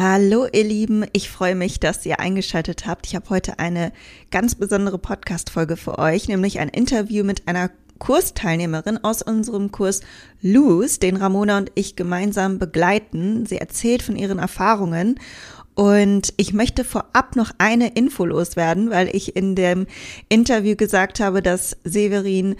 Hallo ihr Lieben, ich freue mich, dass ihr eingeschaltet habt. Ich habe heute eine ganz besondere Podcast-Folge für euch, nämlich ein Interview mit einer Kursteilnehmerin aus unserem Kurs Lose, den Ramona und ich gemeinsam begleiten. Sie erzählt von ihren Erfahrungen und ich möchte vorab noch eine Info loswerden, weil ich in dem Interview gesagt habe, dass Severin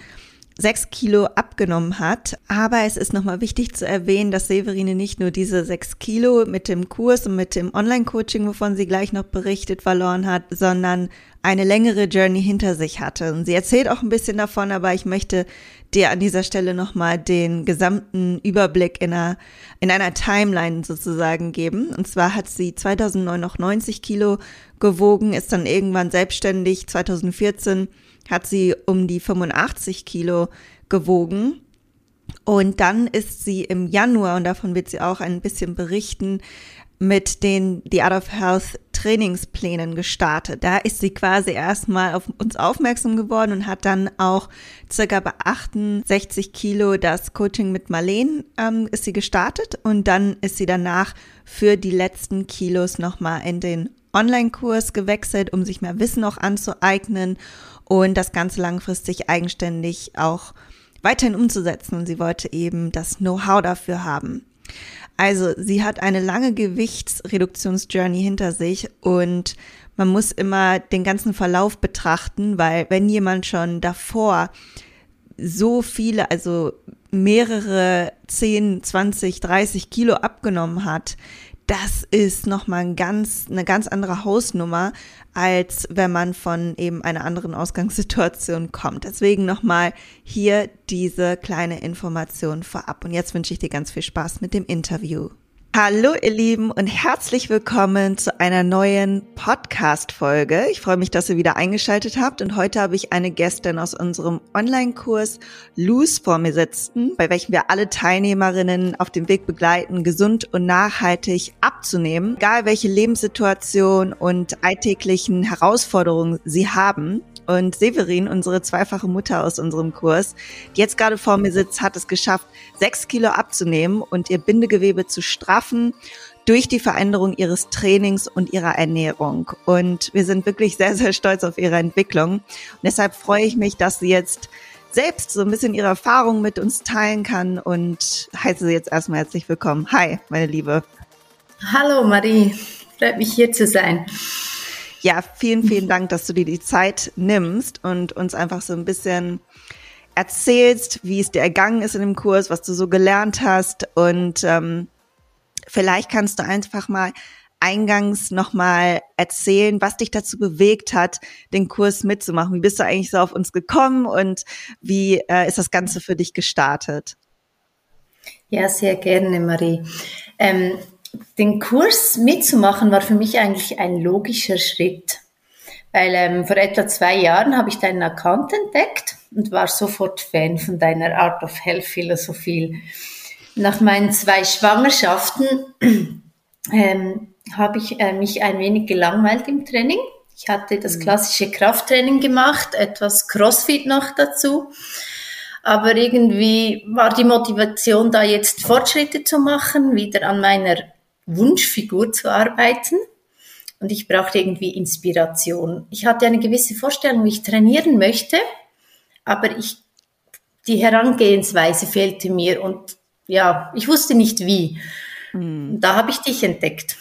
sechs Kilo abgenommen hat. Aber es ist nochmal wichtig zu erwähnen, dass Severine nicht nur diese sechs Kilo mit dem Kurs und mit dem Online-Coaching, wovon sie gleich noch berichtet, verloren hat, sondern eine längere Journey hinter sich hatte. Und sie erzählt auch ein bisschen davon, aber ich möchte dir an dieser Stelle nochmal den gesamten Überblick in einer, in einer Timeline sozusagen geben. Und zwar hat sie 2009 noch 90 Kilo gewogen, ist dann irgendwann selbstständig 2014 hat sie um die 85 Kilo gewogen. Und dann ist sie im Januar, und davon wird sie auch ein bisschen berichten, mit den The Art of Health Trainingsplänen gestartet. Da ist sie quasi erstmal auf uns aufmerksam geworden und hat dann auch circa bei 68 Kilo das Coaching mit Marleen ähm, ist sie gestartet und dann ist sie danach für die letzten Kilos nochmal in den Online-Kurs gewechselt, um sich mehr Wissen auch anzueignen und das Ganze langfristig eigenständig auch weiterhin umzusetzen. Und sie wollte eben das Know-how dafür haben. Also sie hat eine lange Gewichtsreduktionsjourney hinter sich und man muss immer den ganzen Verlauf betrachten, weil wenn jemand schon davor so viele, also mehrere 10, 20, 30 Kilo abgenommen hat, das ist nochmal ein ganz, eine ganz andere Hausnummer, als wenn man von eben einer anderen Ausgangssituation kommt. Deswegen nochmal hier diese kleine Information vorab. Und jetzt wünsche ich dir ganz viel Spaß mit dem Interview. Hallo ihr Lieben und herzlich willkommen zu einer neuen Podcast-Folge. Ich freue mich, dass ihr wieder eingeschaltet habt und heute habe ich eine Gästin aus unserem Online-Kurs Loose vor mir sitzen, bei welchem wir alle Teilnehmerinnen auf dem Weg begleiten, gesund und nachhaltig abzunehmen, egal welche Lebenssituation und alltäglichen Herausforderungen sie haben. Und Severin, unsere zweifache Mutter aus unserem Kurs, die jetzt gerade vor mir sitzt, hat es geschafft, sechs Kilo abzunehmen und ihr Bindegewebe zu straffen durch die Veränderung ihres Trainings und ihrer Ernährung. Und wir sind wirklich sehr, sehr stolz auf ihre Entwicklung. Und deshalb freue ich mich, dass sie jetzt selbst so ein bisschen ihre Erfahrungen mit uns teilen kann und heiße sie jetzt erstmal herzlich willkommen. Hi, meine Liebe. Hallo Marie, freut mich hier zu sein. Ja, vielen, vielen Dank, dass du dir die Zeit nimmst und uns einfach so ein bisschen erzählst, wie es dir ergangen ist in dem Kurs, was du so gelernt hast und ähm, vielleicht kannst du einfach mal eingangs nochmal erzählen, was dich dazu bewegt hat, den Kurs mitzumachen. Wie bist du eigentlich so auf uns gekommen und wie äh, ist das Ganze für dich gestartet? Ja, sehr gerne, Marie. Ähm, den Kurs mitzumachen war für mich eigentlich ein logischer Schritt, weil ähm, vor etwa zwei Jahren habe ich deinen Account entdeckt und war sofort Fan von deiner Art of Health Philosophie. Nach meinen zwei Schwangerschaften ähm, habe ich äh, mich ein wenig gelangweilt im Training. Ich hatte das mhm. klassische Krafttraining gemacht, etwas Crossfit noch dazu. Aber irgendwie war die Motivation da jetzt Fortschritte zu machen, wieder an meiner Wunschfigur zu arbeiten. Und ich brauchte irgendwie Inspiration. Ich hatte eine gewisse Vorstellung, wie ich trainieren möchte, aber ich, die Herangehensweise fehlte mir und ja, ich wusste nicht wie. Mhm. Da habe ich dich entdeckt.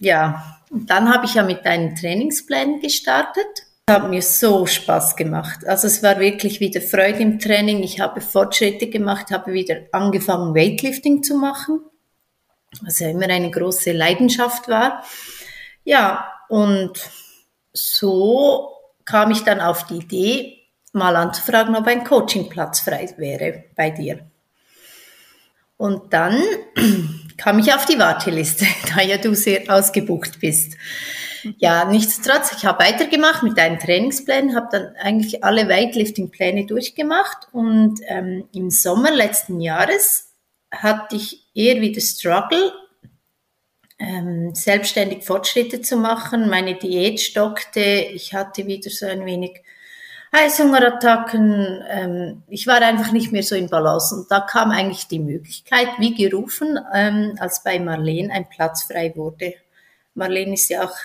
Ja, und dann habe ich ja mit deinen Trainingsplänen gestartet. Das hat mir so Spaß gemacht. Also es war wirklich wieder Freude im Training. Ich habe Fortschritte gemacht, habe wieder angefangen, Weightlifting zu machen was ja immer eine große Leidenschaft war. Ja, und so kam ich dann auf die Idee, mal anzufragen, ob ein Coachingplatz frei wäre bei dir. Und dann kam ich auf die Warteliste, da ja du sehr ausgebucht bist. Ja, nichtsdestotrotz, ich habe weitergemacht mit deinen Trainingsplänen, habe dann eigentlich alle Weightlifting-Pläne durchgemacht und ähm, im Sommer letzten Jahres hatte ich eher wieder Struggle, ähm, selbstständig Fortschritte zu machen. Meine Diät stockte. Ich hatte wieder so ein wenig Heißhungerattacken. Ähm, ich war einfach nicht mehr so in Balance. Und da kam eigentlich die Möglichkeit, wie gerufen, ähm, als bei Marlene ein Platz frei wurde. Marlene ist ja auch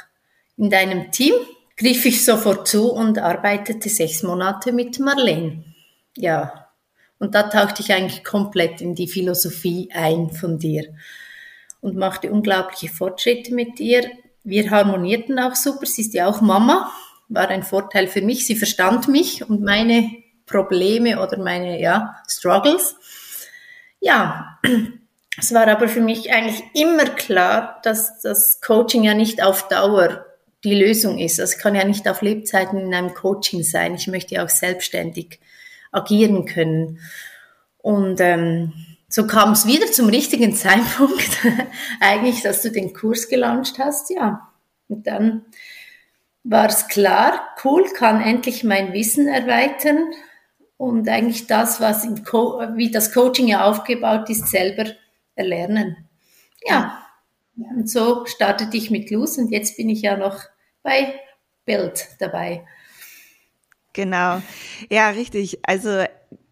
in deinem Team, griff ich sofort zu und arbeitete sechs Monate mit Marlene. Ja, und da tauchte ich eigentlich komplett in die Philosophie ein von dir und machte unglaubliche Fortschritte mit ihr. Wir harmonierten auch super. Sie ist ja auch Mama war ein Vorteil für mich. Sie verstand mich und meine Probleme oder meine ja, Struggles. Ja, es war aber für mich eigentlich immer klar, dass das Coaching ja nicht auf Dauer die Lösung ist. Es kann ja nicht auf Lebzeiten in einem Coaching sein. Ich möchte ja auch selbstständig agieren können. Und ähm, so kam es wieder zum richtigen Zeitpunkt, eigentlich, dass du den Kurs gelauncht hast, ja. Und dann war es klar, cool, kann endlich mein Wissen erweitern und eigentlich das, was im Co wie das Coaching ja aufgebaut ist, selber erlernen. Ja, und so startete ich mit Luz und jetzt bin ich ja noch bei Bild dabei. Genau. Ja, richtig. Also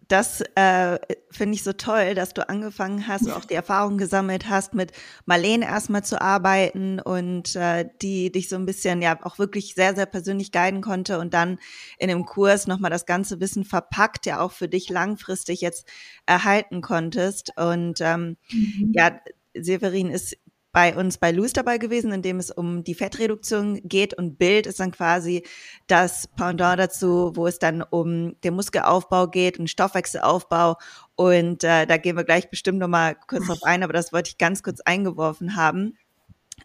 das äh, finde ich so toll, dass du angefangen hast und auch die Erfahrung gesammelt hast, mit Marlene erstmal zu arbeiten und äh, die dich so ein bisschen ja auch wirklich sehr, sehr persönlich guiden konnte und dann in dem Kurs nochmal das ganze Wissen verpackt, ja auch für dich langfristig jetzt erhalten konntest. Und ähm, mhm. ja, Severin ist bei uns bei Loose dabei gewesen, in dem es um die Fettreduktion geht und Bild ist dann quasi das Pendant dazu, wo es dann um den Muskelaufbau geht und Stoffwechselaufbau und äh, da gehen wir gleich bestimmt noch mal kurz drauf ein, aber das wollte ich ganz kurz eingeworfen haben.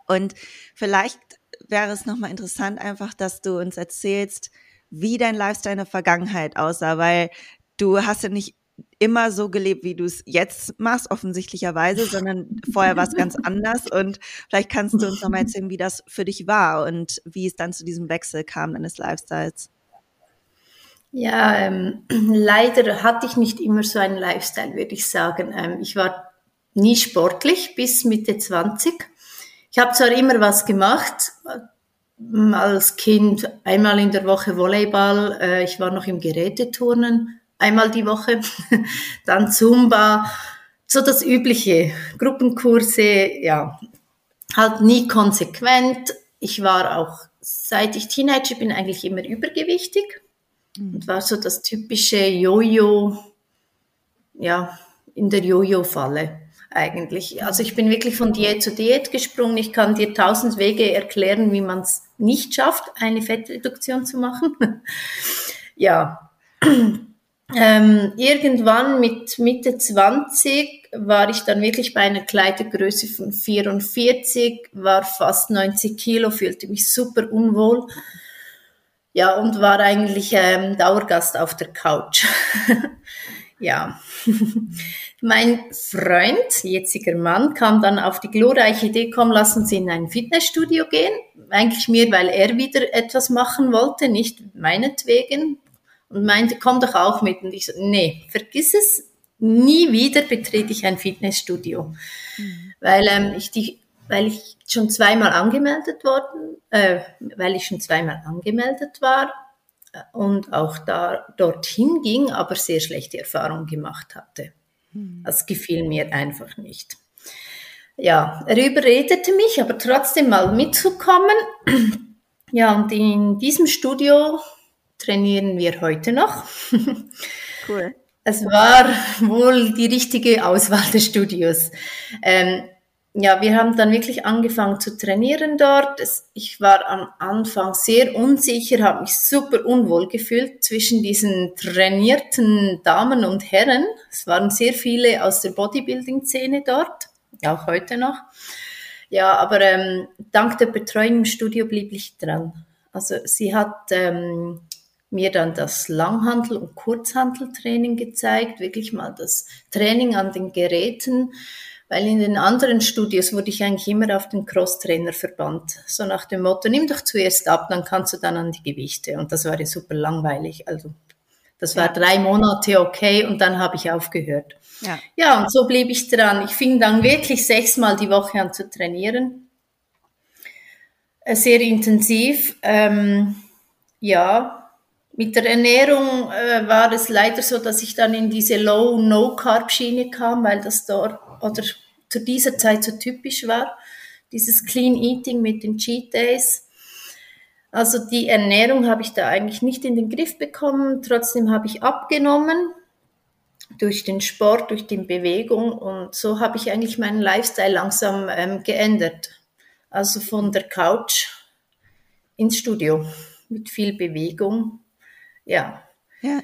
Und vielleicht wäre es noch mal interessant einfach, dass du uns erzählst, wie dein Lifestyle in der Vergangenheit aussah, weil du hast ja nicht immer so gelebt, wie du es jetzt machst, offensichtlicherweise, sondern vorher war es ganz anders. Und vielleicht kannst du uns noch mal erzählen, wie das für dich war und wie es dann zu diesem Wechsel kam deines Lifestyles. Ja, ähm, leider hatte ich nicht immer so einen Lifestyle, würde ich sagen. Ähm, ich war nie sportlich bis Mitte 20. Ich habe zwar immer was gemacht, äh, als Kind einmal in der Woche Volleyball, äh, ich war noch im Geräteturnen, einmal die Woche, dann Zumba, so das übliche, Gruppenkurse, ja, halt nie konsequent. Ich war auch, seit ich Teenager bin, eigentlich immer übergewichtig mhm. und war so das typische Jojo, ja, in der Jojo-Falle eigentlich. Also ich bin wirklich von Diät zu Diät gesprungen. Ich kann dir tausend Wege erklären, wie man es nicht schafft, eine Fettreduktion zu machen. ja, ähm, irgendwann mit Mitte 20 war ich dann wirklich bei einer Kleidergröße von 44, war fast 90 Kilo, fühlte mich super unwohl. Ja, und war eigentlich ähm, Dauergast auf der Couch. ja. mein Freund, jetziger Mann, kam dann auf die glorreiche Idee, komm, lass uns in ein Fitnessstudio gehen. Eigentlich mehr, weil er wieder etwas machen wollte, nicht meinetwegen und meinte, komm doch auch mit. Und ich so, nee, vergiss es, nie wieder betrete ich ein Fitnessstudio. Mhm. Weil ähm, ich die, weil ich schon zweimal angemeldet worden, äh, weil ich schon zweimal angemeldet war äh, und auch da dorthin ging, aber sehr schlechte Erfahrungen gemacht hatte. Mhm. Das gefiel mir einfach nicht. Ja, er überredete mich, aber trotzdem mal mitzukommen. Ja, und in diesem Studio trainieren wir heute noch. Cool. Es war wohl die richtige Auswahl des Studios. Ähm, ja, wir haben dann wirklich angefangen zu trainieren dort. ich war am Anfang sehr unsicher, habe mich super unwohl gefühlt zwischen diesen trainierten Damen und Herren. Es waren sehr viele aus der Bodybuilding-Szene dort, auch heute noch. Ja, aber ähm, dank der Betreuung im Studio blieb ich dran. Also sie hat ähm, mir dann das Langhandel- und Kurzhandeltraining gezeigt, wirklich mal das Training an den Geräten, weil in den anderen Studios wurde ich eigentlich immer auf den Crosstrainer verbannt. So nach dem Motto, nimm doch zuerst ab, dann kannst du dann an die Gewichte. Und das war ja super langweilig. Also das war drei Monate okay und dann habe ich aufgehört. Ja. ja, und so blieb ich dran. Ich fing dann wirklich sechsmal die Woche an zu trainieren. Äh, sehr intensiv. Ähm, ja, mit der Ernährung äh, war es leider so, dass ich dann in diese Low-No-Carb-Schiene kam, weil das dort oder zu dieser Zeit so typisch war, dieses Clean Eating mit den Cheat Days. Also die Ernährung habe ich da eigentlich nicht in den Griff bekommen. Trotzdem habe ich abgenommen durch den Sport, durch die Bewegung und so habe ich eigentlich meinen Lifestyle langsam ähm, geändert. Also von der Couch ins Studio mit viel Bewegung. Ja. Ja.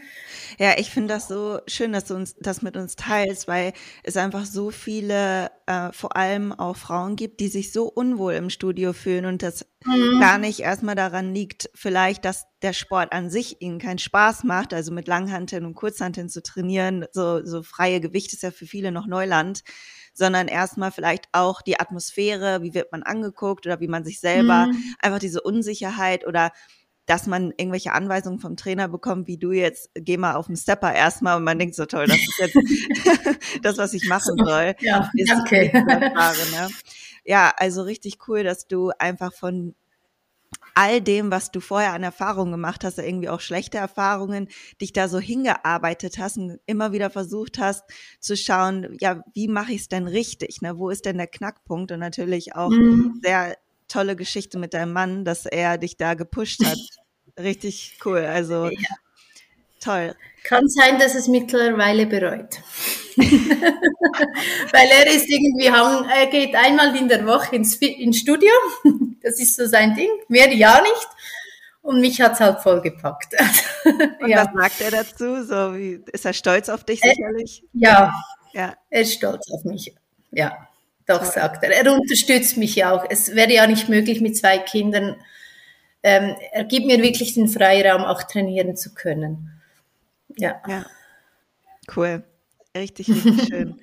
Ja, ich finde das so schön, dass du uns das mit uns teilst, weil es einfach so viele, äh, vor allem auch Frauen gibt, die sich so unwohl im Studio fühlen und das mhm. gar nicht erstmal daran liegt, vielleicht, dass der Sport an sich ihnen keinen Spaß macht, also mit Langhanteln und Kurzhanteln zu trainieren, so, so freie Gewicht ist ja für viele noch Neuland, sondern erstmal vielleicht auch die Atmosphäre, wie wird man angeguckt oder wie man sich selber, mhm. einfach diese Unsicherheit oder dass man irgendwelche Anweisungen vom Trainer bekommt, wie du jetzt, geh mal auf den Stepper erstmal und man denkt so toll, das ist jetzt das, was ich machen soll. Ja, ist danke. Ne? Ja, also richtig cool, dass du einfach von all dem, was du vorher an Erfahrungen gemacht hast, irgendwie auch schlechte Erfahrungen, dich da so hingearbeitet hast und immer wieder versucht hast zu schauen, ja, wie mache ich es denn richtig? Ne? Wo ist denn der Knackpunkt? Und natürlich auch mhm. sehr tolle Geschichte mit deinem Mann, dass er dich da gepusht hat. Richtig cool. Also ja. toll. Kann sein, dass es mittlerweile bereut. Weil er ist irgendwie, er geht einmal in der Woche ins, ins Studio. Das ist so sein Ding. Mehr ja nicht. Und mich hat es halt vollgepackt. Und ja. was sagt er dazu? So wie, ist er stolz auf dich sicherlich? ja. ja. Er ist stolz auf mich. Ja. Doch, sagt er. Er unterstützt mich ja auch. Es wäre ja nicht möglich mit zwei Kindern. Ähm, er gibt mir wirklich den Freiraum, auch trainieren zu können. Ja. ja. Cool. Richtig, richtig schön.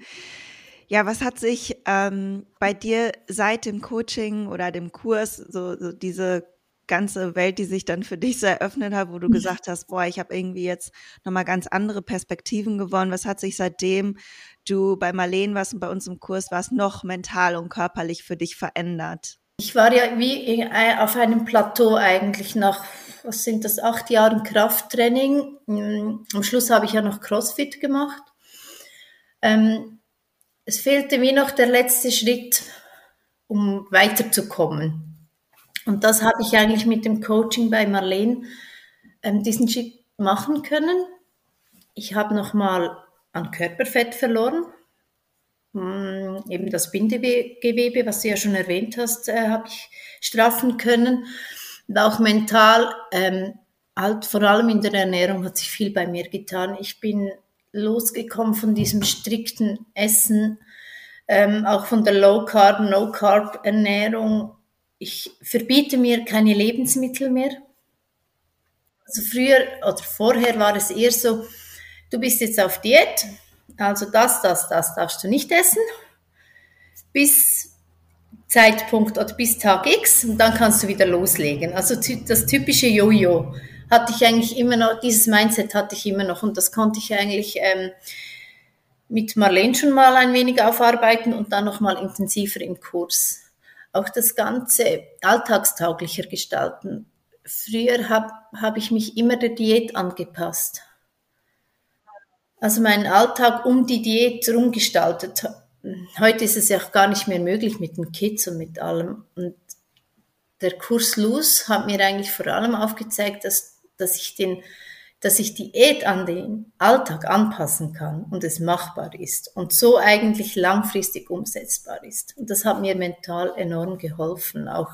Ja, was hat sich ähm, bei dir seit dem Coaching oder dem Kurs, so, so diese ganze Welt, die sich dann für dich so eröffnet hat, wo du gesagt hast, boah, ich habe irgendwie jetzt nochmal ganz andere Perspektiven gewonnen. Was hat sich seitdem du bei Marleen warst und bei uns im Kurs warst, noch mental und körperlich für dich verändert? Ich war ja wie auf einem Plateau eigentlich nach, was sind das, acht Jahren Krafttraining. Mm, am Schluss habe ich ja noch CrossFit gemacht. Ähm, es fehlte wie noch der letzte Schritt, um weiterzukommen. Und das habe ich eigentlich mit dem Coaching bei Marleen ähm, diesen Schritt machen können. Ich habe nochmal an Körperfett verloren. Hm, eben das Bindegewebe, was du ja schon erwähnt hast, äh, habe ich straffen können. Und auch mental, ähm, halt vor allem in der Ernährung hat sich viel bei mir getan. Ich bin losgekommen von diesem strikten Essen, ähm, auch von der Low Carb, No Carb Ernährung. Ich verbiete mir keine Lebensmittel mehr. Also früher oder vorher war es eher so, du bist jetzt auf Diät, also das, das, das darfst du nicht essen, bis Zeitpunkt oder bis Tag X und dann kannst du wieder loslegen. Also das typische Jojo hatte ich eigentlich immer noch, dieses Mindset hatte ich immer noch und das konnte ich eigentlich ähm, mit Marlene schon mal ein wenig aufarbeiten und dann noch mal intensiver im Kurs. Auch das Ganze alltagstauglicher gestalten. Früher habe hab ich mich immer der Diät angepasst also meinen Alltag um die Diät rumgestaltet. Heute ist es ja auch gar nicht mehr möglich mit den Kids und mit allem. Und der Kurs Luz hat mir eigentlich vor allem aufgezeigt, dass, dass ich den, dass ich Diät an den Alltag anpassen kann und es machbar ist und so eigentlich langfristig umsetzbar ist. Und das hat mir mental enorm geholfen, auch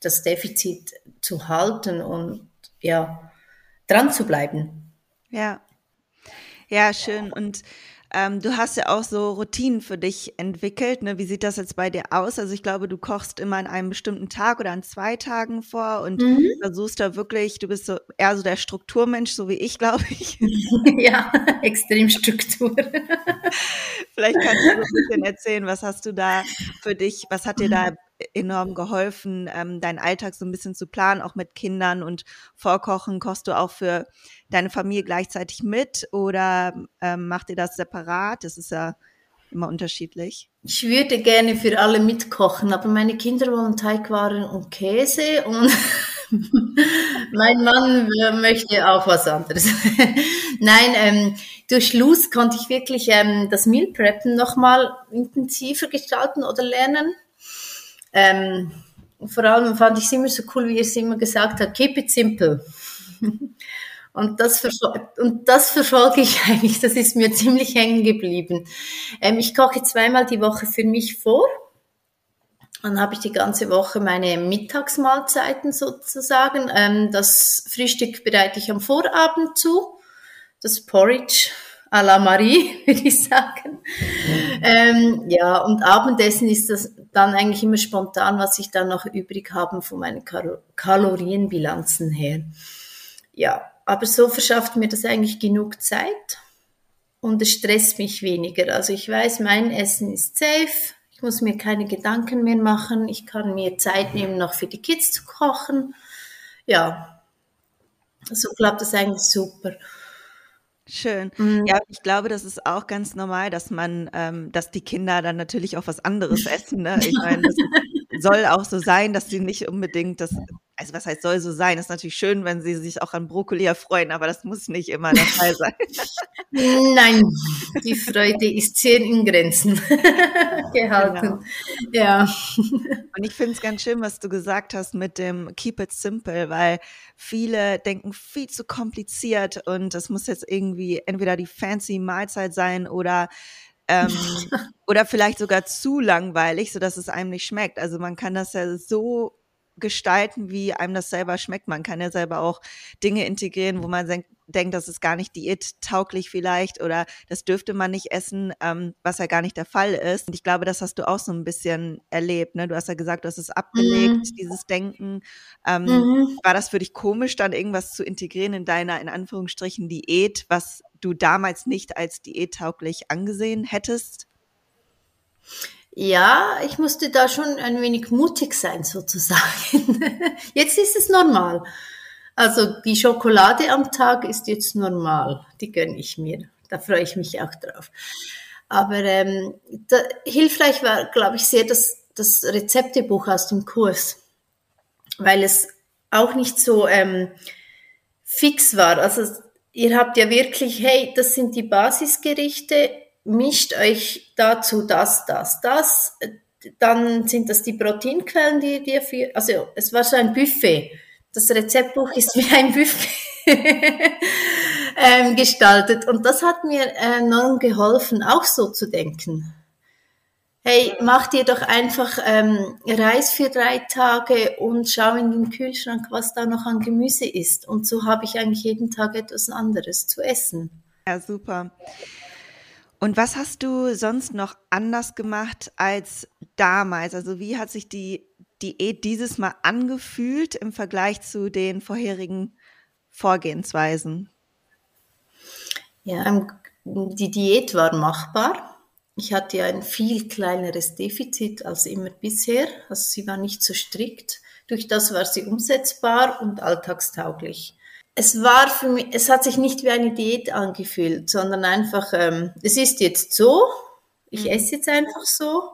das Defizit zu halten und ja, dran zu bleiben. Ja, ja, schön. Und ähm, du hast ja auch so Routinen für dich entwickelt. Ne? Wie sieht das jetzt bei dir aus? Also ich glaube, du kochst immer an einem bestimmten Tag oder an zwei Tagen vor und mhm. versuchst da wirklich, du bist so eher so der Strukturmensch, so wie ich, glaube ich. Ja, extrem Struktur. Vielleicht kannst du so ein bisschen erzählen, was hast du da für dich, was hat dir da enorm geholfen, ähm, deinen Alltag so ein bisschen zu planen, auch mit Kindern und Vorkochen. Kochst du auch für deine Familie gleichzeitig mit oder ähm, macht ihr das separat? Das ist ja immer unterschiedlich. Ich würde gerne für alle mitkochen, aber meine Kinder wollen Teigwaren und Käse und mein Mann möchte auch was anderes. Nein, ähm, durch Luz konnte ich wirklich ähm, das Meal Preppen nochmal intensiver gestalten oder lernen. Ähm, vor allem fand ich es immer so cool, wie er es immer gesagt hat, keep it simple. Und das, und das verfolge ich eigentlich, das ist mir ziemlich hängen geblieben. Ähm, ich koche zweimal die Woche für mich vor. Dann habe ich die ganze Woche meine Mittagsmahlzeiten sozusagen. Ähm, das Frühstück bereite ich am Vorabend zu. Das Porridge à la Marie, würde ich sagen. Ähm, ja, und Abendessen ist das dann eigentlich immer spontan, was ich dann noch übrig habe von meinen Kal Kalorienbilanzen her. Ja, aber so verschafft mir das eigentlich genug Zeit und es stresst mich weniger. Also ich weiß, mein Essen ist safe, ich muss mir keine Gedanken mehr machen, ich kann mir Zeit nehmen, noch für die Kids zu kochen. Ja, so klappt das eigentlich super. Schön. Mhm. Ja, ich glaube, das ist auch ganz normal, dass man, ähm, dass die Kinder dann natürlich auch was anderes essen. Ne? Ich meine, das soll auch so sein, dass sie nicht unbedingt das also was heißt, soll so sein? Ist natürlich schön, wenn sie sich auch an Brokkoli erfreuen, aber das muss nicht immer der Fall sein. Nein, die Freude ist sehr in Grenzen gehalten. Genau. Ja. Und ich finde es ganz schön, was du gesagt hast mit dem Keep it simple, weil viele denken viel zu kompliziert und das muss jetzt irgendwie entweder die fancy Mahlzeit sein oder ähm, oder vielleicht sogar zu langweilig, sodass es einem nicht schmeckt. Also man kann das ja so gestalten, wie einem das selber schmeckt. Man kann ja selber auch Dinge integrieren, wo man denkt, denkt, das ist gar nicht diättauglich vielleicht oder das dürfte man nicht essen, ähm, was ja gar nicht der Fall ist. Und ich glaube, das hast du auch so ein bisschen erlebt. Ne? Du hast ja gesagt, du hast es abgelegt, mhm. dieses Denken. Ähm, mhm. War das für dich komisch, dann irgendwas zu integrieren in deiner, in Anführungsstrichen, Diät, was du damals nicht als diättauglich angesehen hättest? Ja, ich musste da schon ein wenig mutig sein, sozusagen. Jetzt ist es normal. Also die Schokolade am Tag ist jetzt normal. Die gönne ich mir. Da freue ich mich auch drauf. Aber ähm, da, hilfreich war, glaube ich, sehr das, das Rezeptebuch aus dem Kurs, weil es auch nicht so ähm, fix war. Also ihr habt ja wirklich, hey, das sind die Basisgerichte, mischt euch dazu das, das, das. Dann sind das die Proteinquellen, die ihr für, also es war so ein Buffet. Das Rezeptbuch ist wie ein Buffet ähm, gestaltet. Und das hat mir enorm geholfen, auch so zu denken. Hey, mach dir doch einfach ähm, Reis für drei Tage und schau in den Kühlschrank, was da noch an Gemüse ist. Und so habe ich eigentlich jeden Tag etwas anderes zu essen. Ja, super. Und was hast du sonst noch anders gemacht als damals? Also wie hat sich die Diät dieses Mal angefühlt im Vergleich zu den vorherigen Vorgehensweisen? Ja, ähm, die Diät war machbar. Ich hatte ein viel kleineres Defizit als immer bisher. Also sie war nicht so strikt. Durch das war sie umsetzbar und alltagstauglich es war für mich, es hat sich nicht wie eine Diät angefühlt, sondern einfach, ähm, es ist jetzt so, ich mhm. esse jetzt einfach so.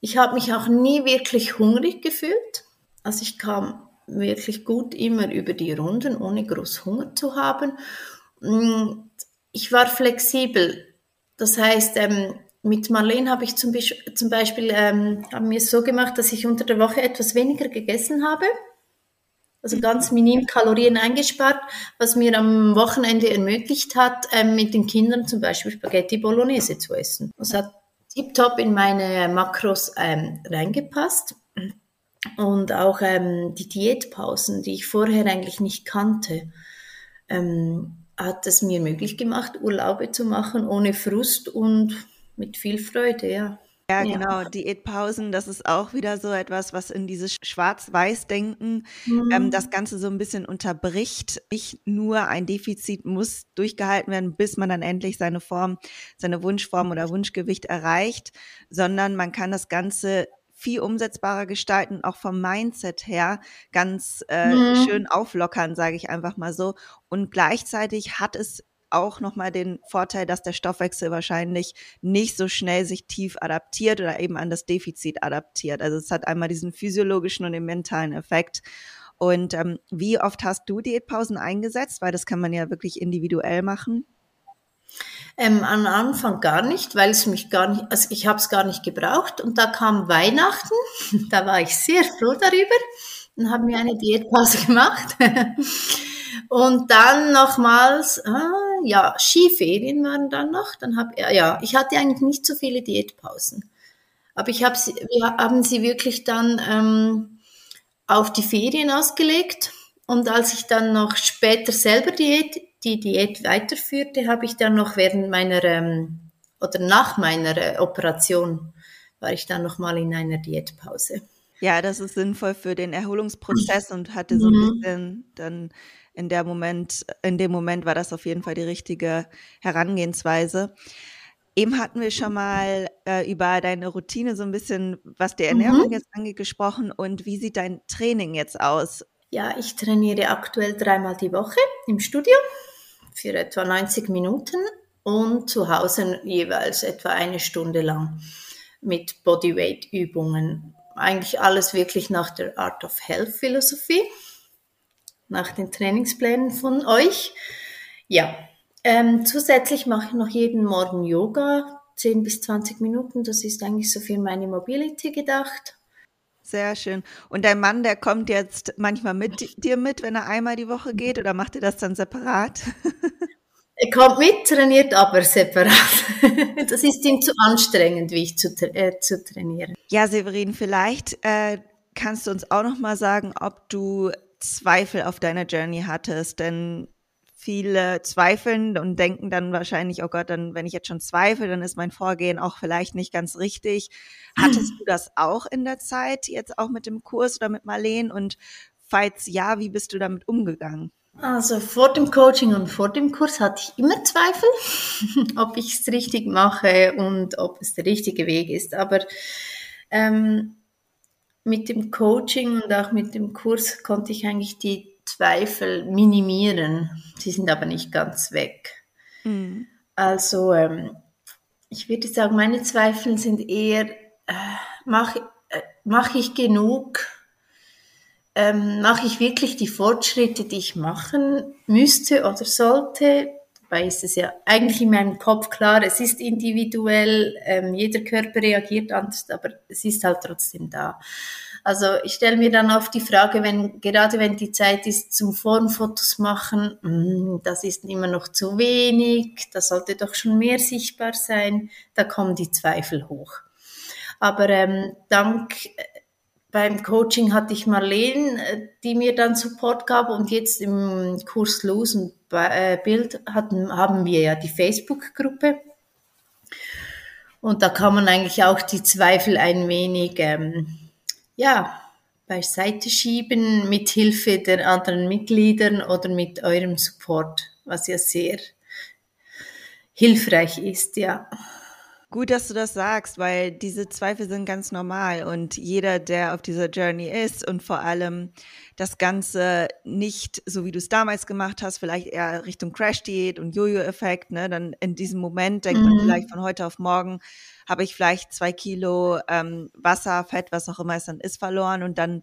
Ich habe mich auch nie wirklich hungrig gefühlt. Also ich kam wirklich gut immer über die Runden, ohne groß Hunger zu haben. Ich war flexibel. Das heißt, ähm, mit Marlene habe ich zum, Beispiel, zum Beispiel ähm, haben wir es so gemacht, dass ich unter der Woche etwas weniger gegessen habe also ganz minim Kalorien eingespart, was mir am Wochenende ermöglicht hat, ähm, mit den Kindern zum Beispiel Spaghetti Bolognese zu essen. Das hat tiptop in meine Makros ähm, reingepasst. Und auch ähm, die Diätpausen, die ich vorher eigentlich nicht kannte, ähm, hat es mir möglich gemacht, Urlaube zu machen ohne Frust und mit viel Freude, ja. Ja, genau. Diätpausen, das ist auch wieder so etwas, was in dieses Schwarz-Weiß-Denken mhm. ähm, das Ganze so ein bisschen unterbricht. Nicht nur ein Defizit muss durchgehalten werden, bis man dann endlich seine Form, seine Wunschform oder Wunschgewicht erreicht, sondern man kann das Ganze viel umsetzbarer gestalten, auch vom Mindset her ganz äh, mhm. schön auflockern, sage ich einfach mal so. Und gleichzeitig hat es auch nochmal den Vorteil, dass der Stoffwechsel wahrscheinlich nicht so schnell sich tief adaptiert oder eben an das Defizit adaptiert. Also es hat einmal diesen physiologischen und den mentalen Effekt. Und ähm, wie oft hast du Diätpausen eingesetzt? Weil das kann man ja wirklich individuell machen. Ähm, am Anfang gar nicht, weil es mich gar nicht, also ich habe es gar nicht gebraucht. Und da kam Weihnachten, da war ich sehr froh darüber und habe mir eine Diätpause gemacht. und dann nochmals, ah, ja, Skiferien waren dann noch. Dann hab, ja, ich hatte eigentlich nicht so viele Diätpausen. Aber ich habe sie, wir haben sie wirklich dann ähm, auf die Ferien ausgelegt. Und als ich dann noch später selber Diät die Diät weiterführte, habe ich dann noch während meiner ähm, oder nach meiner äh, Operation war ich dann noch mal in einer Diätpause. Ja, das ist sinnvoll für den Erholungsprozess und hatte so ein mhm. bisschen dann in der Moment, in dem Moment war das auf jeden Fall die richtige Herangehensweise. Eben hatten wir schon mal äh, über deine Routine so ein bisschen, was die Ernährung mhm. jetzt angeht, gesprochen und wie sieht dein Training jetzt aus? Ja, ich trainiere aktuell dreimal die Woche im Studio für etwa 90 Minuten und zu Hause jeweils etwa eine Stunde lang mit Bodyweight-Übungen. Eigentlich alles wirklich nach der Art of Health Philosophie, nach den Trainingsplänen von euch. Ja, ähm, zusätzlich mache ich noch jeden Morgen Yoga, 10 bis 20 Minuten. Das ist eigentlich so für meine Mobility gedacht. Sehr schön. Und dein Mann, der kommt jetzt manchmal mit dir mit, wenn er einmal die Woche geht, oder macht ihr das dann separat? Er kommt mit, trainiert aber separat. Das ist ihm zu anstrengend, wie ich zu, äh, zu trainieren. Ja, Severin, vielleicht äh, kannst du uns auch noch mal sagen, ob du Zweifel auf deiner Journey hattest, denn viele zweifeln und denken dann wahrscheinlich, oh Gott, dann, wenn ich jetzt schon zweifle, dann ist mein Vorgehen auch vielleicht nicht ganz richtig. Hattest du das auch in der Zeit, jetzt auch mit dem Kurs oder mit Marleen? Und falls ja, wie bist du damit umgegangen? Also vor dem Coaching und vor dem Kurs hatte ich immer Zweifel, ob ich es richtig mache und ob es der richtige Weg ist. Aber ähm, mit dem Coaching und auch mit dem Kurs konnte ich eigentlich die Zweifel minimieren. Sie sind aber nicht ganz weg. Mhm. Also ähm, ich würde sagen, meine Zweifel sind eher, äh, mache äh, mach ich genug? Ähm, mache ich wirklich die Fortschritte, die ich machen müsste oder sollte? Dabei ist es ja eigentlich in meinem Kopf klar, es ist individuell, ähm, jeder Körper reagiert anders, aber es ist halt trotzdem da. Also ich stelle mir dann oft die Frage, wenn gerade wenn die Zeit ist zum Formfotos machen, mm, das ist immer noch zu wenig, da sollte doch schon mehr sichtbar sein, da kommen die Zweifel hoch. Aber ähm, dank beim Coaching hatte ich Marlene, äh, die mir dann Support gab und jetzt im Kurs Los und äh, Bild hatten, haben wir ja die Facebook-Gruppe. Und da kann man eigentlich auch die Zweifel ein wenig ähm, ja, beiseite schieben mit Hilfe der anderen Mitgliedern oder mit eurem Support, was ja sehr hilfreich ist, ja. Gut, dass du das sagst, weil diese Zweifel sind ganz normal und jeder, der auf dieser Journey ist und vor allem das Ganze nicht so wie du es damals gemacht hast, vielleicht eher Richtung Crash-Diät und Jojo-Effekt, ne, dann in diesem Moment denkt mhm. man vielleicht von heute auf morgen, habe ich vielleicht zwei Kilo ähm, Wasser, Fett, was auch immer es dann ist, verloren und dann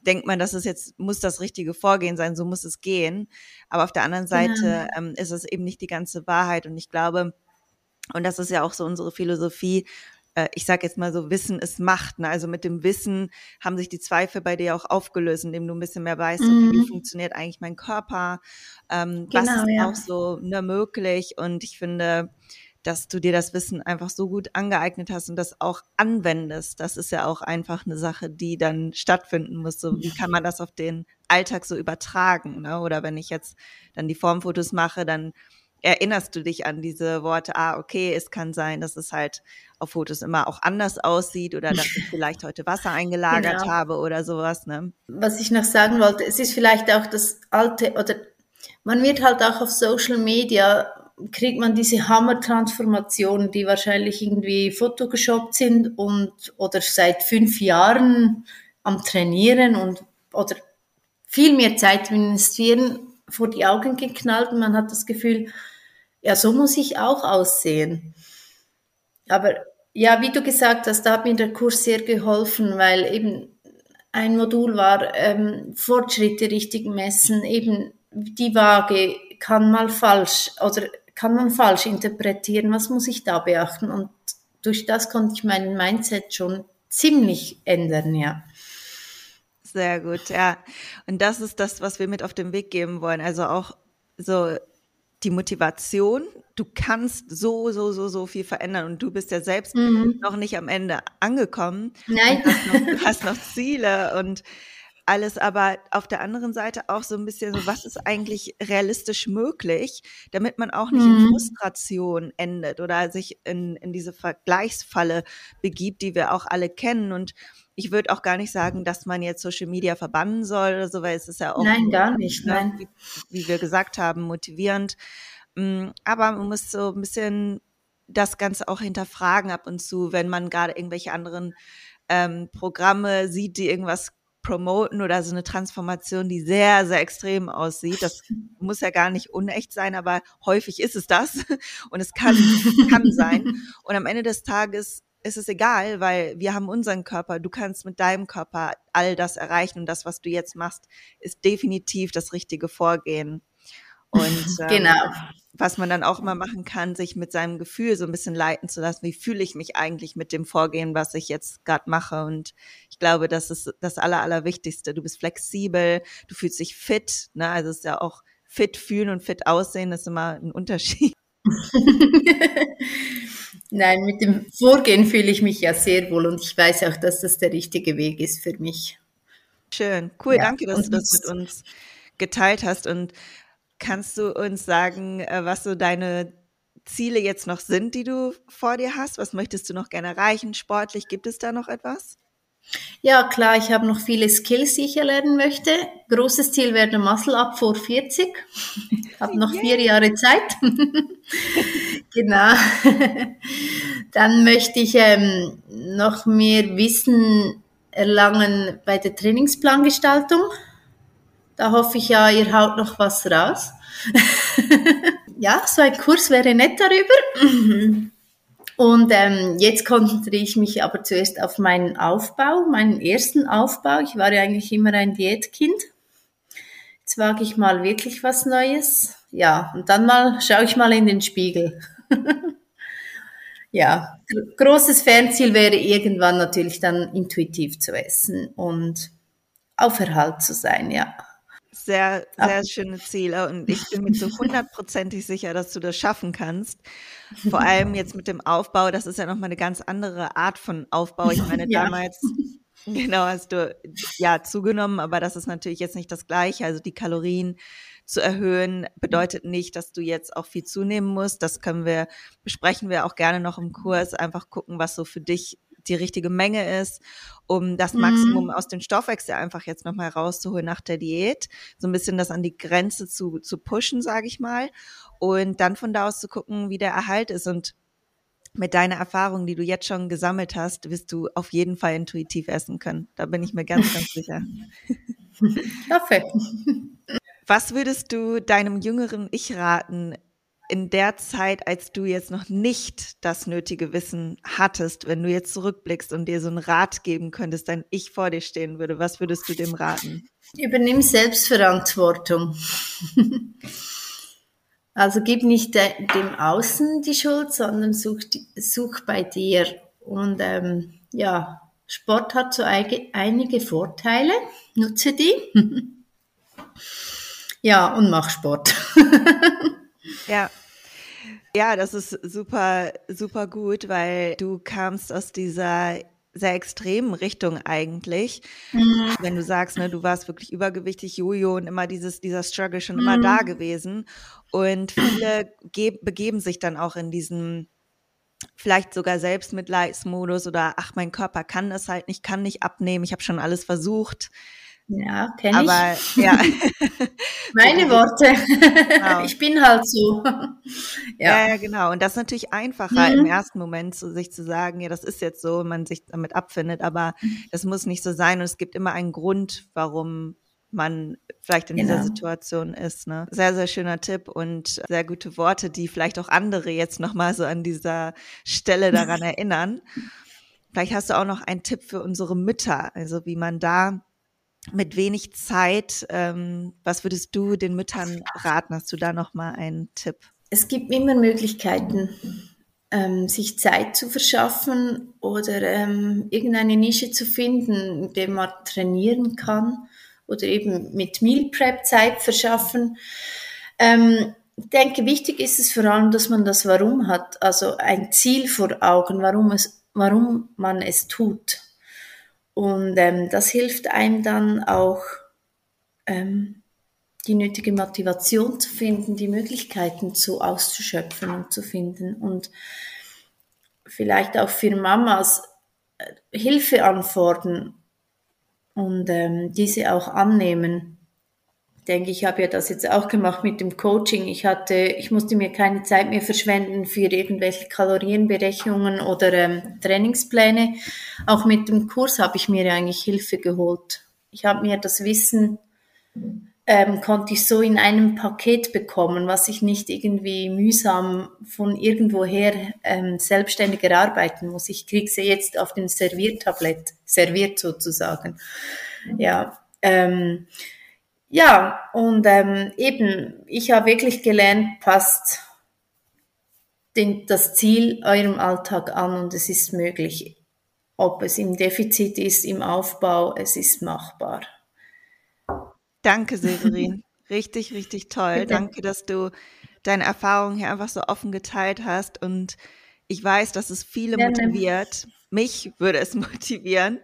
denkt man, das ist jetzt, muss das richtige Vorgehen sein, so muss es gehen. Aber auf der anderen Seite ja. ähm, ist es eben nicht die ganze Wahrheit und ich glaube, und das ist ja auch so unsere Philosophie, äh, ich sage jetzt mal so, Wissen ist Macht. Ne? Also mit dem Wissen haben sich die Zweifel bei dir auch aufgelöst, indem du ein bisschen mehr weißt, okay, wie mhm. funktioniert eigentlich mein Körper, ähm, genau, was ist ja. auch so ne, möglich. Und ich finde, dass du dir das Wissen einfach so gut angeeignet hast und das auch anwendest. Das ist ja auch einfach eine Sache, die dann stattfinden muss. So, wie kann man das auf den Alltag so übertragen? Ne? Oder wenn ich jetzt dann die Formfotos mache, dann erinnerst du dich an diese Worte, ah, okay, es kann sein, dass es halt auf Fotos immer auch anders aussieht oder dass ich vielleicht heute Wasser eingelagert genau. habe oder sowas, ne? Was ich noch sagen wollte, es ist vielleicht auch das alte oder man wird halt auch auf Social Media kriegt man diese Hammer-Transformationen, die wahrscheinlich irgendwie photogeshoppt sind und oder seit fünf Jahren am Trainieren und oder viel mehr Zeit investieren, vor die Augen geknallt und man hat das Gefühl, ja, so muss ich auch aussehen. Aber ja, wie du gesagt hast, da hat mir der Kurs sehr geholfen, weil eben ein Modul war ähm, Fortschritte richtig messen, eben die Waage kann mal falsch oder kann man falsch interpretieren, was muss ich da beachten? Und durch das konnte ich mein Mindset schon ziemlich ändern, ja. Sehr gut, ja. Und das ist das, was wir mit auf den Weg geben wollen. Also auch so die Motivation. Du kannst so, so, so, so viel verändern und du bist ja selbst mhm. noch nicht am Ende angekommen. Nein. Du hast, hast noch Ziele und alles, aber auf der anderen Seite auch so ein bisschen so, was ist eigentlich realistisch möglich, damit man auch nicht mhm. in Frustration endet oder sich in, in diese Vergleichsfalle begibt, die wir auch alle kennen. Und ich würde auch gar nicht sagen, dass man jetzt Social Media verbannen soll oder so, weil es ist ja auch, nein, gar nicht, ne, nein. Wie, wie wir gesagt haben, motivierend. Mm, aber man muss so ein bisschen das Ganze auch hinterfragen ab und zu, wenn man gerade irgendwelche anderen ähm, Programme sieht, die irgendwas promoten oder so eine Transformation, die sehr, sehr extrem aussieht. Das muss ja gar nicht unecht sein, aber häufig ist es das und es kann, kann sein. Und am Ende des Tages ist es egal, weil wir haben unseren Körper. Du kannst mit deinem Körper all das erreichen und das, was du jetzt machst, ist definitiv das richtige Vorgehen. Und ähm, genau. was man dann auch immer machen kann, sich mit seinem Gefühl so ein bisschen leiten zu lassen. Wie fühle ich mich eigentlich mit dem Vorgehen, was ich jetzt gerade mache? Und ich glaube, das ist das Aller, Allerwichtigste. Du bist flexibel, du fühlst dich fit. Ne? Also es ist ja auch fit fühlen und fit aussehen, ist immer ein Unterschied. Nein, mit dem Vorgehen fühle ich mich ja sehr wohl und ich weiß auch, dass das der richtige Weg ist für mich. Schön, cool, ja, danke, dass du das mit uns geteilt hast. Und kannst du uns sagen, äh, was so deine Ziele jetzt noch sind, die du vor dir hast? Was möchtest du noch gerne erreichen? Sportlich, gibt es da noch etwas? Ja, klar, ich habe noch viele Skills, die ich erlernen möchte. Großes Ziel wäre der Muscle Up vor 40. Ich habe noch vier Jahre Zeit. genau. Dann möchte ich ähm, noch mehr Wissen erlangen bei der Trainingsplangestaltung. Da hoffe ich ja, ihr haut noch was raus. ja, so ein Kurs wäre nett darüber. Und ähm, jetzt konzentriere ich mich aber zuerst auf meinen Aufbau, meinen ersten Aufbau. Ich war ja eigentlich immer ein Diätkind. Jetzt wage ich mal wirklich was Neues. Ja, und dann mal schaue ich mal in den Spiegel. ja, großes Fernziel wäre irgendwann natürlich dann intuitiv zu essen und auf Erhalt zu sein, ja. Sehr, sehr schöne Ziele und ich bin mir so hundertprozentig sicher, dass du das schaffen kannst. Vor allem jetzt mit dem Aufbau, das ist ja nochmal eine ganz andere Art von Aufbau. Ich meine, ja. damals, genau, hast du ja zugenommen, aber das ist natürlich jetzt nicht das Gleiche. Also die Kalorien zu erhöhen bedeutet nicht, dass du jetzt auch viel zunehmen musst. Das können wir, besprechen wir auch gerne noch im Kurs. Einfach gucken, was so für dich die richtige Menge ist, um das Maximum mhm. aus dem Stoffwechsel einfach jetzt nochmal rauszuholen nach der Diät. So ein bisschen das an die Grenze zu, zu pushen, sage ich mal. Und dann von da aus zu gucken, wie der Erhalt ist. Und mit deiner Erfahrung, die du jetzt schon gesammelt hast, wirst du auf jeden Fall intuitiv essen können. Da bin ich mir ganz, ganz sicher. Perfekt. Was würdest du deinem jüngeren Ich raten, in der Zeit, als du jetzt noch nicht das nötige Wissen hattest, wenn du jetzt zurückblickst und dir so einen Rat geben könntest, dein Ich vor dir stehen würde, was würdest du dem raten? Übernimm Selbstverantwortung. also gib nicht dem Außen die Schuld, sondern such, such bei dir. Und ähm, ja, Sport hat so einige Vorteile, nutze die. ja, und mach Sport. ja, ja, das ist super, super gut, weil du kamst aus dieser sehr extremen Richtung eigentlich. Mhm. Wenn du sagst, ne, du warst wirklich übergewichtig, Jojo und immer dieses, dieser Struggle schon mhm. immer da gewesen. Und viele begeben sich dann auch in diesen vielleicht sogar Selbstmitleidsmodus oder ach, mein Körper kann das halt nicht, kann nicht abnehmen, ich habe schon alles versucht. Ja, kenne ich. Aber ja. Meine Worte. Genau. Ich bin halt so. ja. ja, genau. Und das ist natürlich einfacher mhm. im ersten Moment, zu, sich zu sagen, ja, das ist jetzt so, und man sich damit abfindet, aber das muss nicht so sein. Und es gibt immer einen Grund, warum man vielleicht in genau. dieser Situation ist. Ne? Sehr, sehr schöner Tipp und sehr gute Worte, die vielleicht auch andere jetzt nochmal so an dieser Stelle daran erinnern. vielleicht hast du auch noch einen Tipp für unsere Mütter, also wie man da mit wenig Zeit, ähm, was würdest du den Müttern raten? Hast du da noch mal einen Tipp? Es gibt immer Möglichkeiten, ähm, sich Zeit zu verschaffen oder ähm, irgendeine Nische zu finden, in der man trainieren kann oder eben mit Meal Prep Zeit verschaffen. Ähm, ich denke, wichtig ist es vor allem, dass man das Warum hat, also ein Ziel vor Augen, warum, es, warum man es tut. Und ähm, das hilft einem dann auch, ähm, die nötige Motivation zu finden, die Möglichkeiten zu auszuschöpfen und zu finden und vielleicht auch für Mamas äh, Hilfe anfordern und ähm, diese auch annehmen. Denke, ich habe ja das jetzt auch gemacht mit dem Coaching. Ich hatte, ich musste mir keine Zeit mehr verschwenden für irgendwelche Kalorienberechnungen oder ähm, Trainingspläne. Auch mit dem Kurs habe ich mir eigentlich Hilfe geholt. Ich habe mir das Wissen ähm, konnte ich so in einem Paket bekommen, was ich nicht irgendwie mühsam von irgendwoher ähm, selbstständig erarbeiten muss. Ich kriege sie jetzt auf dem Serviertablett, serviert sozusagen. Ja, ähm, ja und ähm, eben, ich habe wirklich gelernt, passt den, das Ziel eurem Alltag an und es ist möglich. Ob es im Defizit ist, im Aufbau, es ist machbar. Danke, Severin. Richtig, richtig toll. Bitte. Danke, dass du deine Erfahrungen hier einfach so offen geteilt hast. Und ich weiß, dass es viele ja, motiviert. Mich würde es motivieren,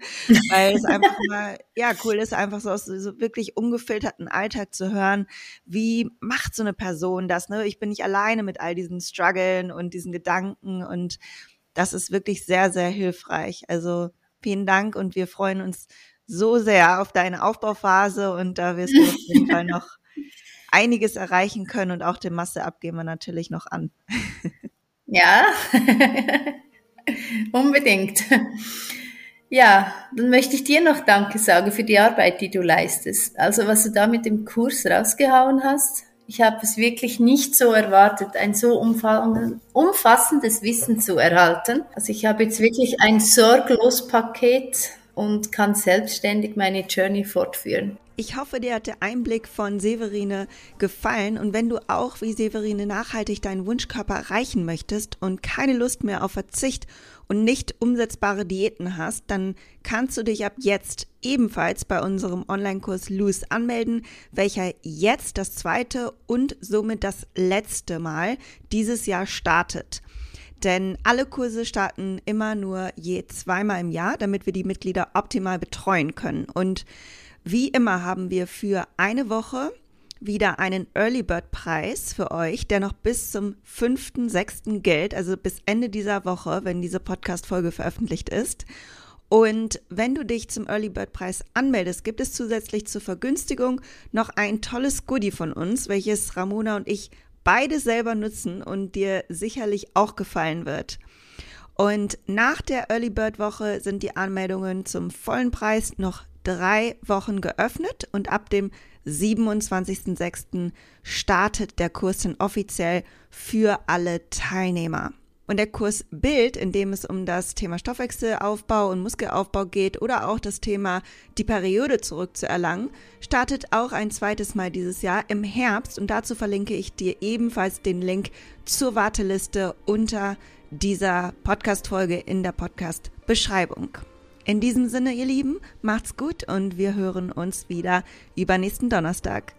weil es einfach mal, ja, cool ist, einfach so aus so wirklich ungefilterten Alltag zu hören. Wie macht so eine Person das? Ne? Ich bin nicht alleine mit all diesen Struggeln und diesen Gedanken und das ist wirklich sehr, sehr hilfreich. Also vielen Dank und wir freuen uns so sehr auf deine Aufbauphase und da wirst du auf jeden Fall noch einiges erreichen können und auch den Masse abgeben wir natürlich noch an. ja, unbedingt. Ja, dann möchte ich dir noch Danke sagen für die Arbeit, die du leistest. Also was du da mit dem Kurs rausgehauen hast, ich habe es wirklich nicht so erwartet, ein so umfassendes Wissen zu erhalten. Also ich habe jetzt wirklich ein sorglos Paket und kann selbstständig meine Journey fortführen. Ich hoffe, dir hat der Einblick von Severine gefallen und wenn du auch wie Severine nachhaltig deinen Wunschkörper erreichen möchtest und keine Lust mehr auf Verzicht und nicht umsetzbare Diäten hast, dann kannst du dich ab jetzt ebenfalls bei unserem Online-Kurs Loose anmelden, welcher jetzt das zweite und somit das letzte Mal dieses Jahr startet. Denn alle Kurse starten immer nur je zweimal im Jahr, damit wir die Mitglieder optimal betreuen können. Und wie immer haben wir für eine Woche wieder einen Early Bird Preis für euch, der noch bis zum 5.6. gilt, also bis Ende dieser Woche, wenn diese Podcast-Folge veröffentlicht ist. Und wenn du dich zum Early Bird Preis anmeldest, gibt es zusätzlich zur Vergünstigung noch ein tolles Goodie von uns, welches Ramona und ich beide selber nutzen und dir sicherlich auch gefallen wird. Und nach der Early Bird Woche sind die Anmeldungen zum vollen Preis noch drei Wochen geöffnet und ab dem 27.06. startet der Kurs dann offiziell für alle Teilnehmer. Und der Kurs Bild, in dem es um das Thema Stoffwechselaufbau und Muskelaufbau geht oder auch das Thema die Periode zurückzuerlangen, startet auch ein zweites Mal dieses Jahr im Herbst und dazu verlinke ich dir ebenfalls den Link zur Warteliste unter dieser Podcast-Folge in der Podcast-Beschreibung. In diesem Sinne, ihr Lieben, macht's gut und wir hören uns wieder übernächsten Donnerstag.